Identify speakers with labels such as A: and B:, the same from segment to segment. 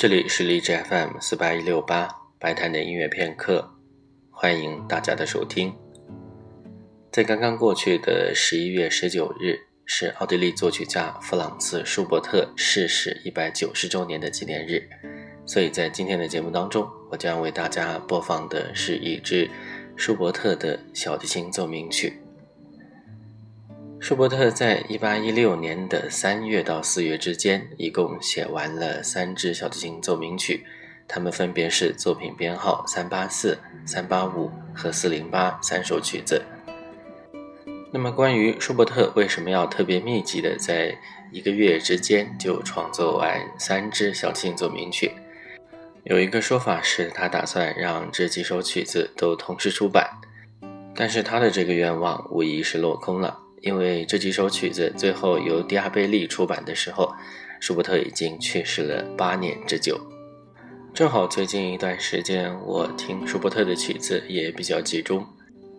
A: 这里是荔枝 FM 四八一六八白谈的音乐片刻，欢迎大家的收听。在刚刚过去的十一月十九日，是奥地利作曲家弗朗茨·舒伯特逝世一百九十周年的纪念日，所以在今天的节目当中，我将为大家播放的是一支舒伯特的小提琴奏鸣曲。舒伯特在一八一六年的三月到四月之间，一共写完了三支小提琴奏鸣曲，它们分别是作品编号三八四、三八五和四零八三首曲子。那么，关于舒伯特为什么要特别密集的在一个月之间就创作完三支小提琴奏鸣曲？有一个说法是他打算让这几首曲子都同时出版，但是他的这个愿望无疑是落空了。因为这几首曲子最后由迪亚贝利出版的时候，舒伯特已经去世了八年之久。正好最近一段时间，我听舒伯特的曲子也比较集中，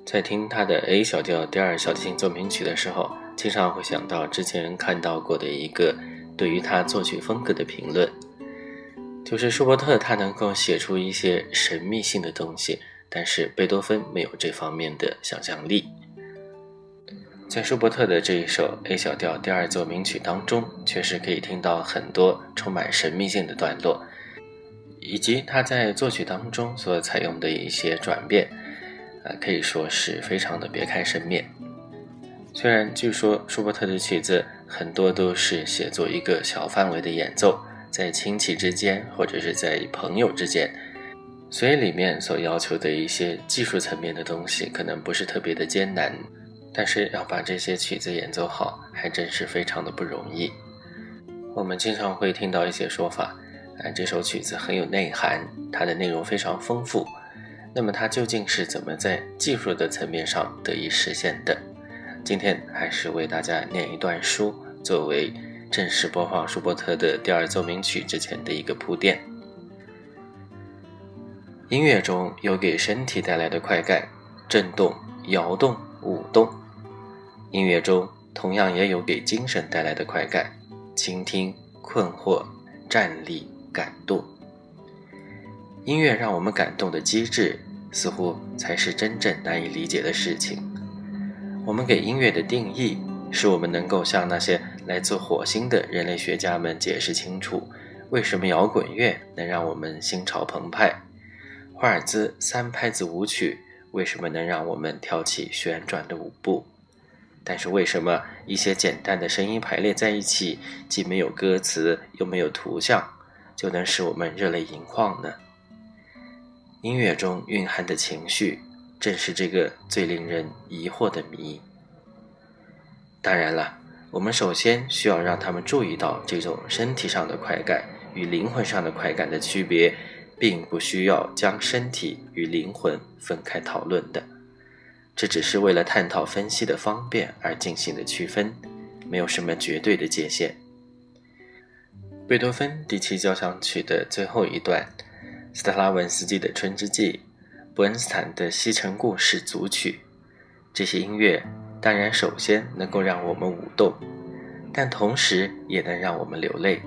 A: 在听他的 A 小调第二小提琴奏鸣曲的时候，经常会想到之前看到过的一个对于他作曲风格的评论，就是舒伯特他能够写出一些神秘性的东西，但是贝多芬没有这方面的想象力。在舒伯特的这一首 A 小调第二奏鸣曲当中，确实可以听到很多充满神秘性的段落，以及他在作曲当中所采用的一些转变，啊，可以说是非常的别开生面。虽然据说舒伯特的曲子很多都是写作一个小范围的演奏，在亲戚之间或者是在朋友之间，所以里面所要求的一些技术层面的东西可能不是特别的艰难。但是要把这些曲子演奏好，还真是非常的不容易。我们经常会听到一些说法，啊，这首曲子很有内涵，它的内容非常丰富。那么它究竟是怎么在技术的层面上得以实现的？今天还是为大家念一段书，作为正式播放舒伯特的第二奏鸣曲之前的一个铺垫。音乐中有给身体带来的快感，震动、摇动、舞动。音乐中同样也有给精神带来的快感，倾听、困惑、站立、感动。音乐让我们感动的机制，似乎才是真正难以理解的事情。我们给音乐的定义，是我们能够向那些来自火星的人类学家们解释清楚，为什么摇滚乐能让我们心潮澎湃，华尔兹三拍子舞曲为什么能让我们跳起旋转的舞步。但是为什么一些简单的声音排列在一起，既没有歌词又没有图像，就能使我们热泪盈眶呢？音乐中蕴含的情绪，正是这个最令人疑惑的谜。当然了，我们首先需要让他们注意到这种身体上的快感与灵魂上的快感的区别，并不需要将身体与灵魂分开讨论的。这只是为了探讨分析的方便而进行的区分，没有什么绝对的界限。贝多芬第七交响曲的最后一段，斯特拉文斯基的《春之祭》，伯恩斯坦的《西城故事》组曲，这些音乐当然首先能够让我们舞动，但同时也能让我们流泪。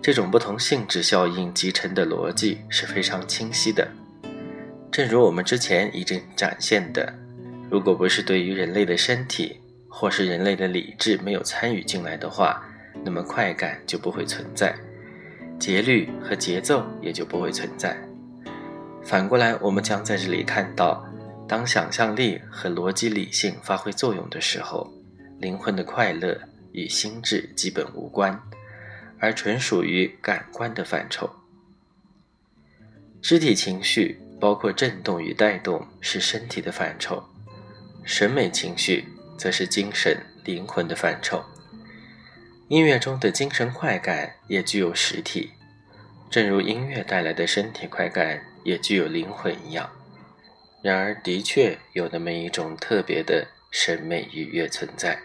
A: 这种不同性质效应集成的逻辑是非常清晰的，正如我们之前已经展现的。如果不是对于人类的身体，或是人类的理智没有参与进来的话，那么快感就不会存在，节律和节奏也就不会存在。反过来，我们将在这里看到，当想象力和逻辑理性发挥作用的时候，灵魂的快乐与心智基本无关，而纯属于感官的范畴。肢体情绪包括震动与带动，是身体的范畴。审美情绪则是精神灵魂的范畴。音乐中的精神快感也具有实体，正如音乐带来的身体快感也具有灵魂一样。然而，的确有那么一种特别的审美愉悦存在。